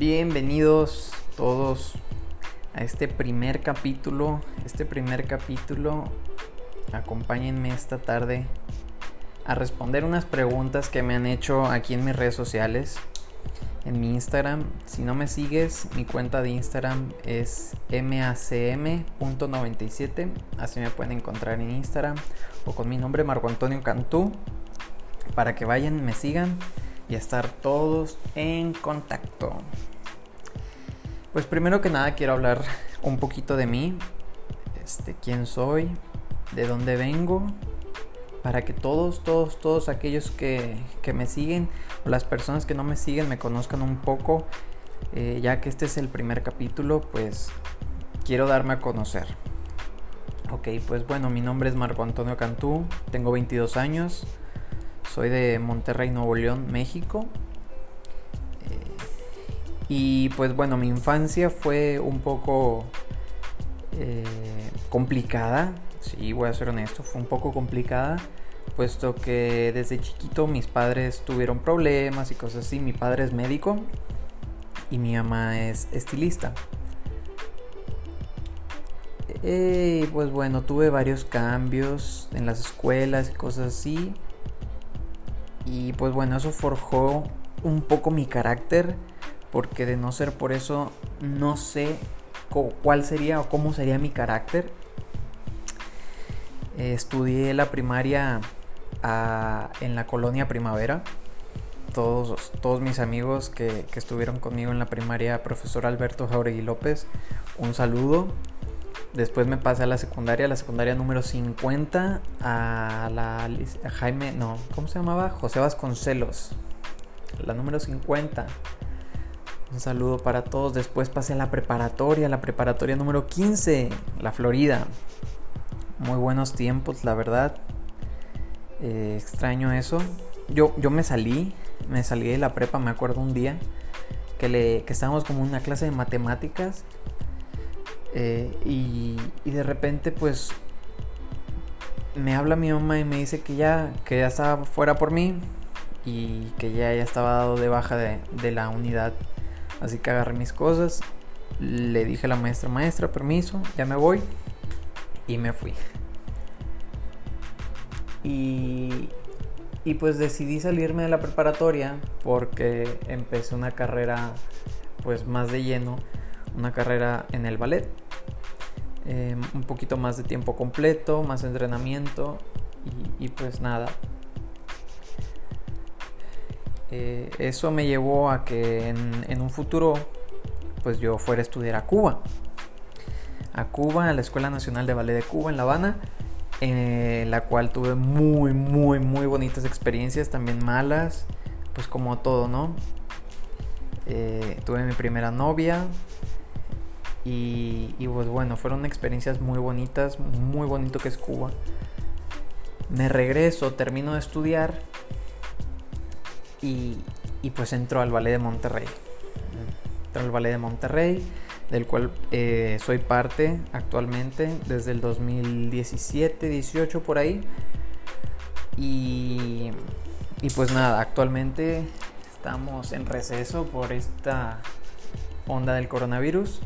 Bienvenidos todos a este primer capítulo. Este primer capítulo, acompáñenme esta tarde a responder unas preguntas que me han hecho aquí en mis redes sociales. En mi Instagram, si no me sigues, mi cuenta de Instagram es macm.97. Así me pueden encontrar en Instagram o con mi nombre Marco Antonio Cantú. Para que vayan, me sigan y estar todos en contacto. Pues primero que nada quiero hablar un poquito de mí, este, quién soy, de dónde vengo, para que todos, todos, todos aquellos que, que me siguen o las personas que no me siguen me conozcan un poco, eh, ya que este es el primer capítulo, pues quiero darme a conocer. Ok, pues bueno, mi nombre es Marco Antonio Cantú, tengo 22 años, soy de Monterrey, Nuevo León, México. Eh, y pues bueno, mi infancia fue un poco eh, complicada. Sí, voy a ser honesto, fue un poco complicada. Puesto que desde chiquito mis padres tuvieron problemas y cosas así. Mi padre es médico y mi mamá es estilista. Y pues bueno, tuve varios cambios en las escuelas y cosas así. Y pues bueno, eso forjó un poco mi carácter, porque de no ser por eso, no sé cuál sería o cómo sería mi carácter. estudié la primaria en la colonia Primavera. Todos, todos mis amigos que, que, estuvieron conmigo en la primaria, profesor Alberto Jauregui López, un saludo. Después me pasé a la secundaria, la secundaria número 50, a la a Jaime, no, ¿cómo se llamaba? José Vasconcelos, la número 50. Un saludo para todos. Después pasé a la preparatoria, la preparatoria número 15, la Florida. Muy buenos tiempos, la verdad. Eh, extraño eso. Yo, yo me salí, me salí de la prepa, me acuerdo un día que, le, que estábamos como en una clase de matemáticas eh, y, de repente pues me habla mi mamá y me dice que ya, que ya estaba fuera por mí y que ya, ya estaba dado de baja de, de la unidad. Así que agarré mis cosas, le dije a la maestra, maestra, permiso, ya me voy y me fui. Y, y pues decidí salirme de la preparatoria porque empecé una carrera pues más de lleno una carrera en el ballet. Eh, un poquito más de tiempo completo, más entrenamiento y, pues nada. Eh, eso me llevó a que en, un futuro pues yo fuera a estudiar a Cuba. A Cuba, a la Escuela Nacional de Ballet de Cuba en La Habana, en la cual tuve muy, muy, muy bonitas experiencias, también malas, pues como todo, ¿no? Eh, tuve mi primera novia, y, pues bueno, fueron experiencias muy bonitas, muy bonito que es Cuba. Me regreso, termino de estudiar y, pues entro al Ballet de Monterrey. Entro al Ballet de Monterrey, del cual eh, soy parte actualmente desde el 2017, 18 por ahí. Y, y pues nada, actualmente estamos en receso por esta onda del coronavirus.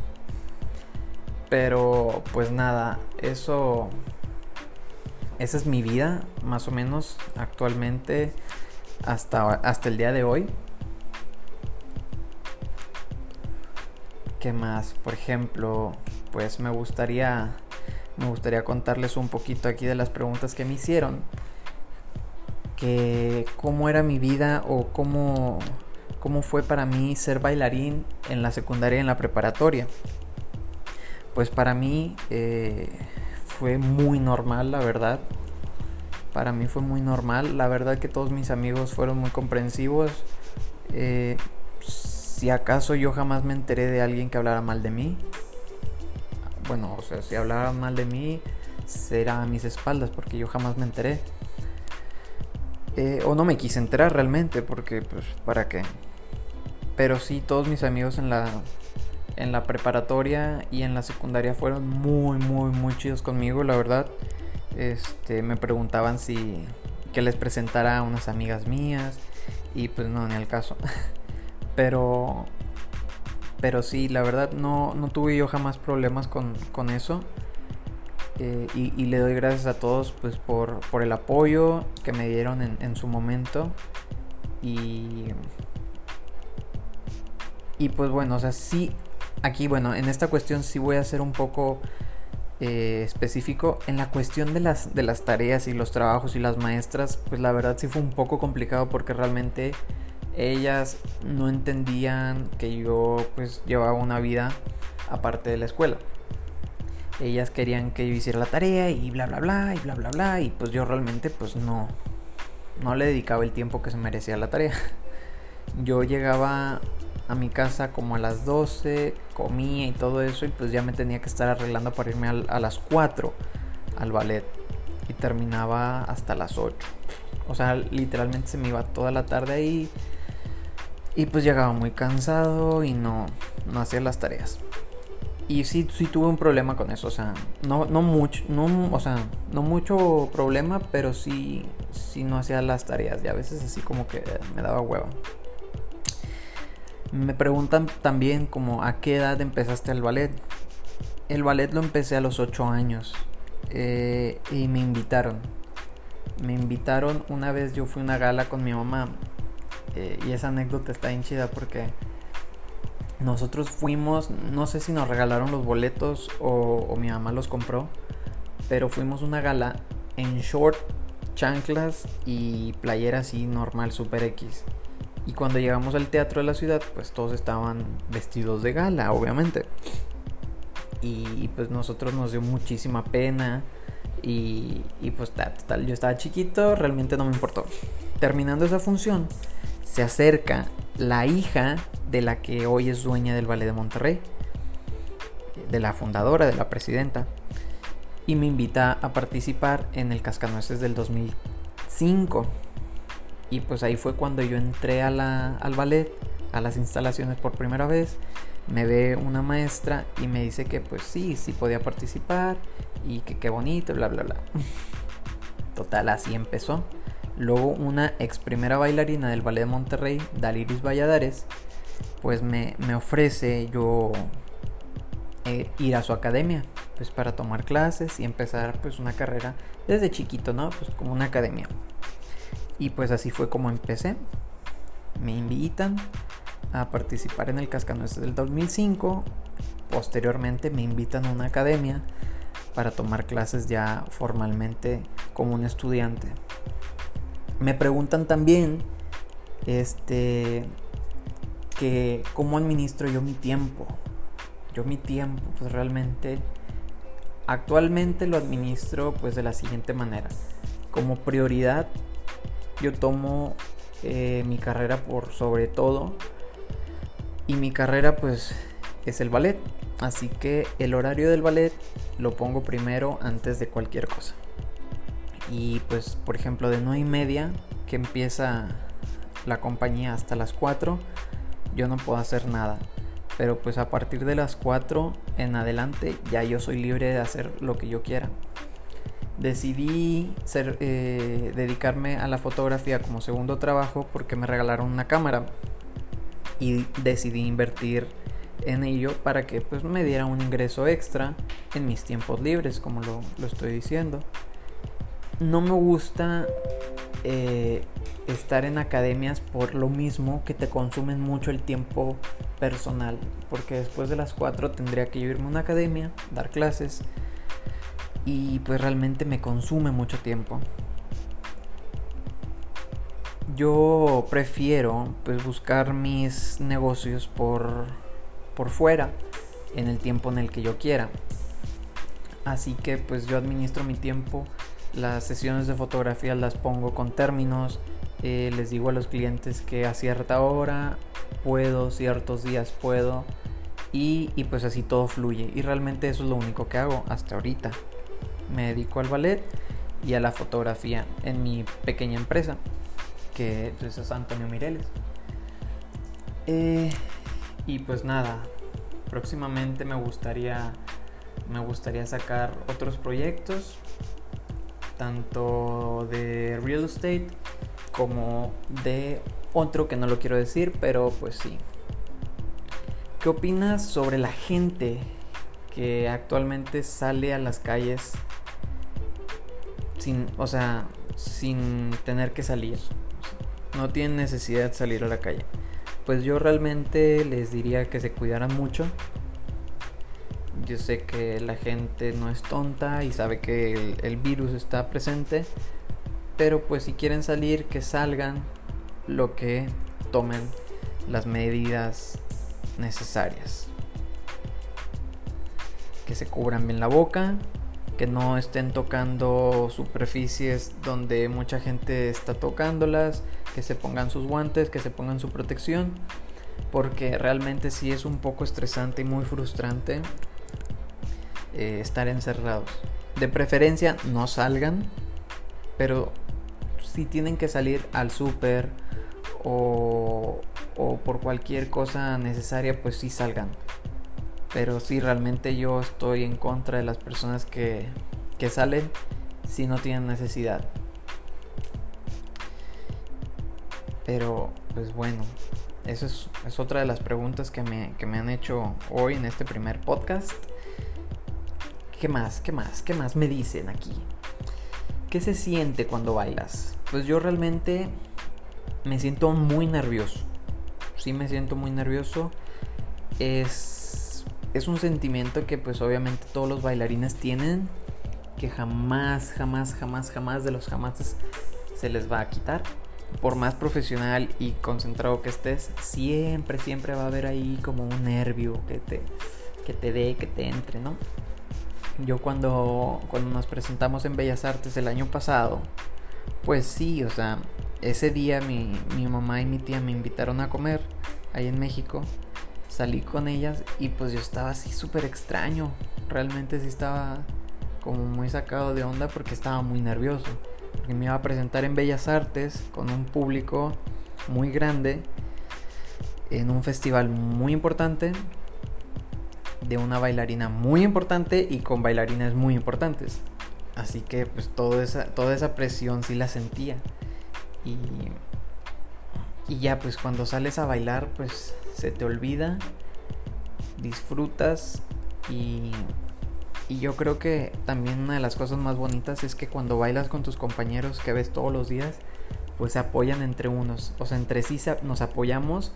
Pero pues nada, eso... Esa es mi vida, más o menos, actualmente, hasta, hasta el día de hoy. ¿Qué más? Por ejemplo, pues me gustaría, me gustaría contarles un poquito aquí de las preguntas que me hicieron. Que cómo era mi vida o cómo, cómo fue para mí ser bailarín en la secundaria y en la preparatoria pues para mí eh, fue muy normal, la verdad. Para mí fue muy normal. La verdad que todos mis amigos fueron muy comprensivos. Eh, si acaso yo jamás me enteré de alguien que hablara mal de mí. Bueno, o sea, si hablaran mal de mí, será a mis espaldas, porque yo jamás me enteré. Eh, o no me quise enterar realmente, porque pues, ¿para qué? Pero sí, todos mis amigos en la en la preparatoria y en la secundaria fueron muy, muy, muy chidos conmigo, la verdad. Este, me preguntaban si que les presentara a unas amigas mías y pues no, ni el caso. Pero pero sí, la verdad no, no tuve yo jamás problemas con, con eso. Eh, y, le doy gracias a todos pues por, por el apoyo que me dieron en, en, su momento. Y. Y pues bueno, o sea, sí. Aquí, bueno, en esta cuestión sí voy a ser un poco eh, específico. En la cuestión de las, de las tareas y los trabajos y las maestras, pues la verdad sí fue un poco complicado porque realmente ellas no entendían que yo pues llevaba una vida aparte de la escuela. Ellas querían que yo hiciera la tarea y bla bla bla y bla bla bla y pues yo realmente pues no no le dedicaba el tiempo que se merecía la tarea. Yo llegaba a mi casa como a las 12, comía y todo eso y pues ya me tenía que estar arreglando para irme a las 4 al ballet y terminaba hasta las 8. O sea, literalmente se me iba toda la tarde ahí y pues llegaba muy cansado y no, no hacía las tareas. Y sí, sí tuve un problema con eso, o sea, no, no mucho, no, o sea, no mucho problema, pero sí, sí no hacía las tareas y a veces así como que me daba hueva. Me preguntan también como a qué edad empezaste el ballet. El ballet lo empecé a los 8 años eh, y me invitaron. Me invitaron una vez, yo fui a una gala con mi mamá eh, y esa anécdota está bien chida porque nosotros fuimos, no sé si nos regalaron los boletos o, mi mamá los compró, pero fuimos una gala en short, chanclas y playera así normal, super X. Y cuando llegamos al teatro de la ciudad, pues todos estaban vestidos de gala, obviamente. Y, pues nosotros nos dio muchísima pena. Y, y pues tal, yo estaba chiquito, realmente no me importó. Terminando esa función, se acerca la hija de la que hoy es dueña del Ballet de Monterrey, de la fundadora, de la presidenta, y me invita a participar en el Cascanueces del 2005. Y pues ahí fue cuando yo entré al ballet, a las instalaciones por primera vez. Me ve una maestra y me dice que pues sí, sí podía participar y que qué bonito, bla, bla, bla. Total, así empezó. Luego una ex primera bailarina del Ballet de Monterrey, Daliris Valladares, pues me, ofrece yo eh, ir a su academia, pues para tomar clases y empezar pues una carrera desde chiquito, ¿no? Pues como una academia. Y pues así fue como empecé. Me invitan a participar en el Cascanueces del 2005. Posteriormente me invitan a una academia para tomar clases ya formalmente como un estudiante. Me preguntan también, este, que cómo administro yo mi tiempo. Yo mi tiempo, pues realmente, actualmente lo administro pues de la siguiente manera. Como prioridad, yo tomo eh, mi carrera por sobre todo. Y mi carrera pues es el ballet. Así que el horario del ballet lo pongo primero antes de cualquier cosa. Y pues, por ejemplo, de 9 y media, que empieza la compañía hasta las 4, yo no puedo hacer nada. Pero pues a partir de las 4 en adelante ya yo soy libre de hacer lo que yo quiera. Decidí ser, eh, dedicarme a la fotografía como segundo trabajo porque me regalaron una cámara y decidí invertir en ello para que pues me diera un ingreso extra en mis tiempos libres como lo, lo estoy diciendo no me gusta eh, estar en academias por lo mismo que te consumen mucho el tiempo personal. Porque después de las 4 tendría que irme a una academia, dar clases. Y pues realmente me consume mucho tiempo. Yo prefiero pues buscar mis negocios por, por fuera en el tiempo en el que yo quiera. Así que pues yo administro mi tiempo las sesiones de fotografía las pongo con términos. Eh, les digo a los clientes que a cierta hora puedo, ciertos días puedo. Y, y pues así todo fluye. Y realmente eso es lo único que hago hasta ahorita. Me dedico al ballet y a la fotografía en mi pequeña empresa, que es Antonio Mireles. Eh, y pues nada, próximamente me gustaría, me gustaría sacar otros proyectos tanto de real estate como de otro que no lo quiero decir, pero pues sí. ¿Qué opinas sobre la gente que actualmente sale a las calles sin, o sea, sin tener que salir? No tienen necesidad de salir a la calle. Pues yo realmente les diría que se cuidaran mucho. Yo sé que la gente no es tonta y sabe que el, el virus está presente. Pero pues si quieren salir, que salgan lo que tomen las medidas necesarias. Que se cubran bien la boca, que no estén tocando superficies donde mucha gente está tocándolas, que se pongan sus guantes, que se pongan su protección, porque realmente sí es un poco estresante y muy frustrante eh, estar encerrados. De preferencia no salgan, pero si tienen que salir al súper o, o por cualquier cosa necesaria, pues sí salgan. Pero sí, realmente yo estoy en contra de las personas que, que salen si no tienen necesidad. Pero, pues bueno, esa es, es, otra de las preguntas que me, que me han hecho hoy en este primer podcast. ¿Qué más? ¿Qué más? ¿Qué más me dicen aquí? ¿Qué se siente cuando bailas? Pues yo realmente me siento muy nervioso. Sí me siento muy nervioso. Es, es un sentimiento que pues obviamente todos los bailarines tienen. Que jamás, jamás, jamás, jamás de los jamás se les va a quitar. Por más profesional y concentrado que estés, siempre, siempre va a haber ahí como un nervio que te, que te dé, que te entre, ¿no? Yo cuando, cuando nos presentamos en Bellas Artes el año pasado, pues sí, o sea, ese día mi, mi mamá y mi tía me invitaron a comer ahí en México. Salí con ellas y pues yo estaba así súper extraño. Realmente sí estaba como muy sacado de onda porque estaba muy nervioso. Porque me iba a presentar en Bellas Artes con un público muy grande en un festival muy importante de una bailarina muy importante y con bailarines muy importantes. Así que pues toda esa, toda esa presión sí la sentía. Y, y ya pues cuando sales a bailar pues se te olvida, disfrutas y, y yo creo que también una de las cosas más bonitas es que cuando bailas con tus compañeros que ves todos los días, pues se apoyan entre unos, o sea, entre sí nos apoyamos,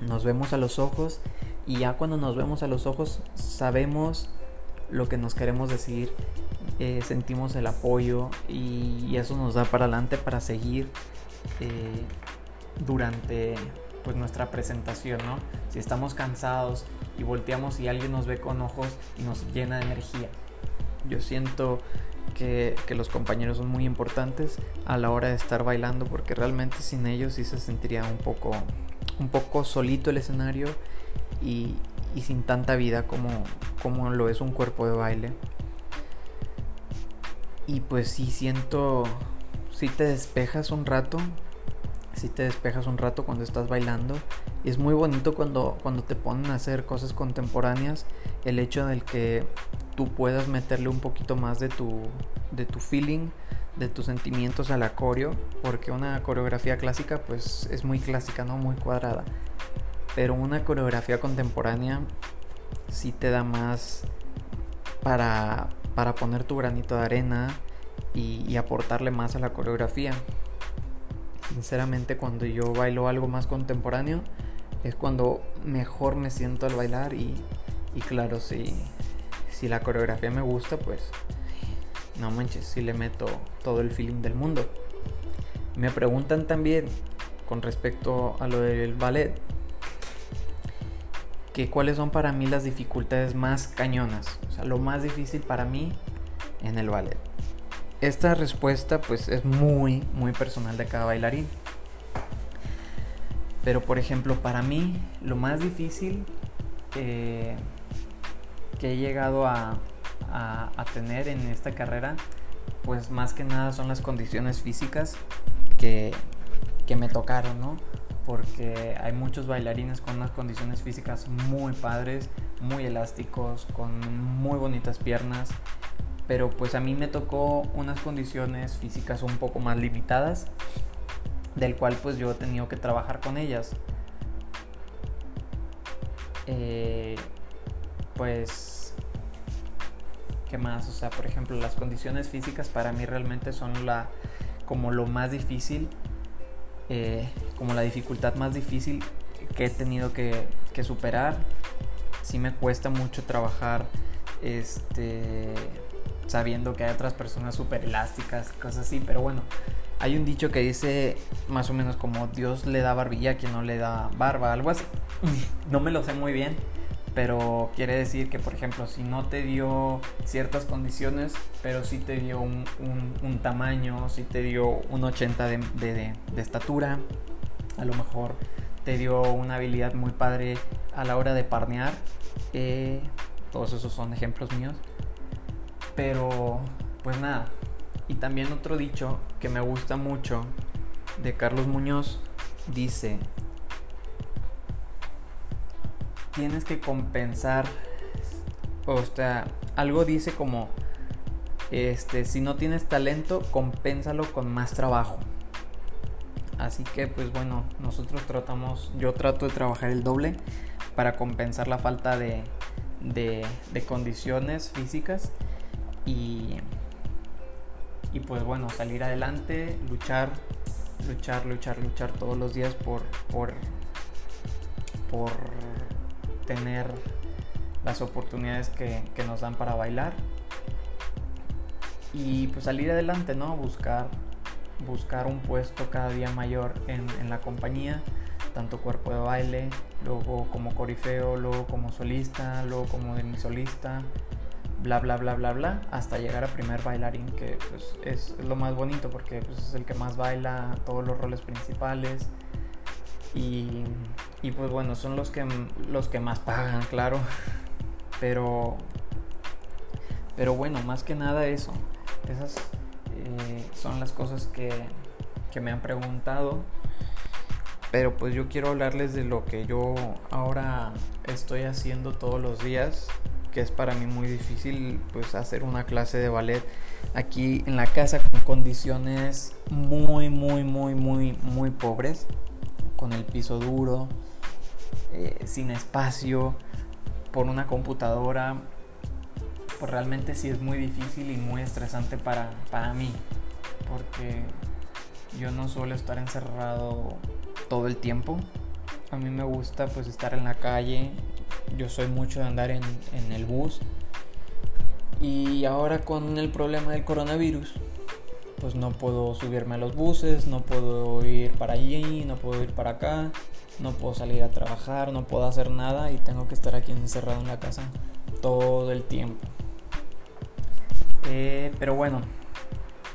nos vemos a los ojos y ya cuando nos vemos a los ojos sabemos lo que nos queremos decir, eh, sentimos el apoyo y, eso nos da para adelante para seguir eh, durante pues nuestra presentación, ¿no? Si estamos cansados y volteamos y alguien nos ve con ojos y nos llena de energía. Yo siento que, que, los compañeros son muy importantes a la hora de estar bailando porque realmente sin ellos sí se sentiría un poco, un poco solito el escenario y, sin tanta vida como, como lo es un cuerpo de baile. Y pues sí siento, si te despejas un rato, si te despejas un rato cuando estás bailando. Y es muy bonito cuando, cuando te ponen a hacer cosas contemporáneas, el hecho del que tú puedas meterle un poquito más de tu, de tu feeling, de tus sentimientos a la coreo, porque una coreografía clásica pues es muy clásica, ¿no? Muy cuadrada. Pero una coreografía contemporánea sí te da más para, para poner tu granito de arena y aportarle más a la coreografía. Sinceramente cuando yo bailo algo más contemporáneo es cuando mejor me siento al bailar y, y claro, si, si la coreografía me gusta, pues no manches, si le meto todo el feeling del mundo. Me preguntan también con respecto a lo del ballet, que cuáles son para mí las dificultades más cañonas, o sea, lo más difícil para mí en el ballet. Esta respuesta pues es muy, muy personal de cada bailarín. Pero por ejemplo, para mí lo más difícil eh, que he llegado a, a, tener en esta carrera, pues más que nada son las condiciones físicas que, que me tocaron, ¿no? porque hay muchos bailarines con unas condiciones físicas muy padres, muy elásticos, con muy bonitas piernas, pero pues a mí me tocó unas condiciones físicas un poco más limitadas, del cual pues yo he tenido que trabajar con ellas. eh, pues, ¿qué más? O sea, por ejemplo, las condiciones físicas para mí realmente son la, como lo más difícil, eh, como la dificultad más difícil que he tenido que, que superar. Sí me cuesta mucho trabajar, este sabiendo que hay otras personas súper elásticas, cosas así, pero bueno, hay un dicho que dice más o menos como Dios le da barbilla a quien no le da barba, algo así. No me lo sé muy bien, pero quiere decir que, por ejemplo, si no te dio ciertas condiciones, pero sí te dio un, tamaño, si te dio un 80 de, estatura, a lo mejor te dio una habilidad muy padre a la hora de parnear. Eh, todos esos son ejemplos míos. Pero, pues nada. Y también otro dicho que me gusta mucho de Carlos Muñoz dice, tienes que compensar, o sea, algo dice como, este, si no tienes talento, compénsalo con más trabajo. Así que pues bueno, nosotros tratamos, yo trato de trabajar el doble para compensar la falta de, de, de condiciones físicas y, y pues bueno, salir adelante, luchar, luchar, luchar, luchar todos los días por, por, por tener las oportunidades que, nos dan para bailar y pues salir adelante, ¿no? Buscar, buscar un puesto cada día mayor en, en, la compañía, tanto cuerpo de baile, luego como corifeo, luego como solista, luego como demisolista, bla bla bla bla bla hasta llegar a primer bailarín que pues es, lo más bonito porque pues, es el que más baila todos los roles principales. Y, y, pues bueno son los que los que más pagan claro. Pero pero bueno más que nada eso. Esas eh, son las cosas que, que me han preguntado. Pero pues yo quiero hablarles de lo que yo ahora estoy haciendo todos los días que es para mí muy difícil pues hacer una clase de ballet aquí en la casa con condiciones muy muy muy muy muy pobres con el piso duro eh, sin espacio por una computadora pues realmente sí es muy difícil y muy estresante para, para mí porque yo no suelo estar encerrado todo el tiempo. A mí me gusta pues estar en la calle yo soy mucho de andar en, el bus. Y ahora con el problema del coronavirus, pues no puedo subirme a los buses, no puedo ir para allí, no puedo ir para acá, no puedo salir a trabajar, no puedo hacer nada y tengo que estar aquí encerrado en la casa todo el tiempo. Eh, pero bueno,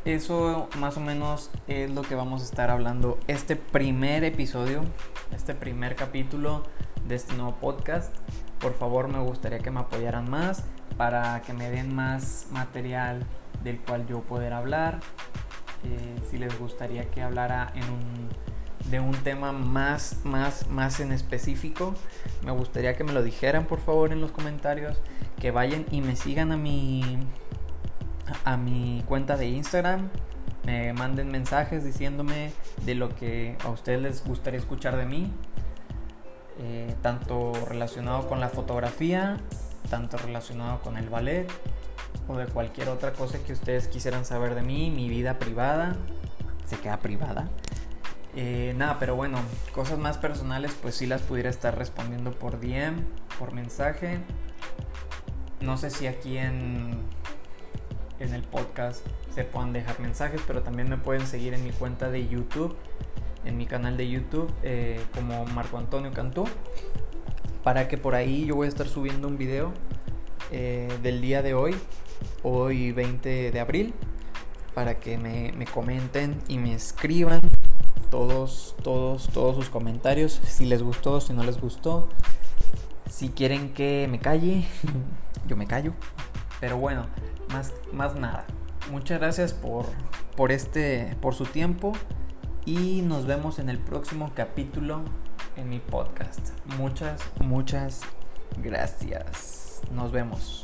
eso más o menos es lo que vamos a estar hablando este primer episodio, este primer capítulo de este nuevo podcast. Por favor me gustaría que me apoyaran más para que me den más material del cual yo poder hablar. Eh, si les gustaría que hablara de un tema más, más, más en específico, me gustaría que me lo dijeran por favor en los comentarios. Que vayan y me sigan a mi, a mi cuenta de Instagram. Me manden mensajes diciéndome de lo que a ustedes les gustaría escuchar de mí. Eh, tanto relacionado con la fotografía, tanto relacionado con el ballet o de cualquier otra cosa que ustedes quisieran saber de mí, mi vida privada, se queda privada. Eh, nada, pero bueno, cosas más personales pues sí las pudiera estar respondiendo por DM, por mensaje. No sé si aquí en, en el podcast se puedan dejar mensajes, pero también me pueden seguir en mi cuenta de YouTube en mi canal de YouTube eh, como Marco Antonio Cantú. Para que por ahí yo voy a estar subiendo un video eh, del día de hoy, hoy 20 de abril, para que me, me comenten y me escriban todos, todos, todos sus comentarios, si les gustó, si no les gustó. Si quieren que me calle, yo me callo. Pero bueno, más, más nada. Muchas gracias por, por, este, por su tiempo y nos vemos en el próximo capítulo en mi podcast. Muchas, muchas gracias. Nos vemos.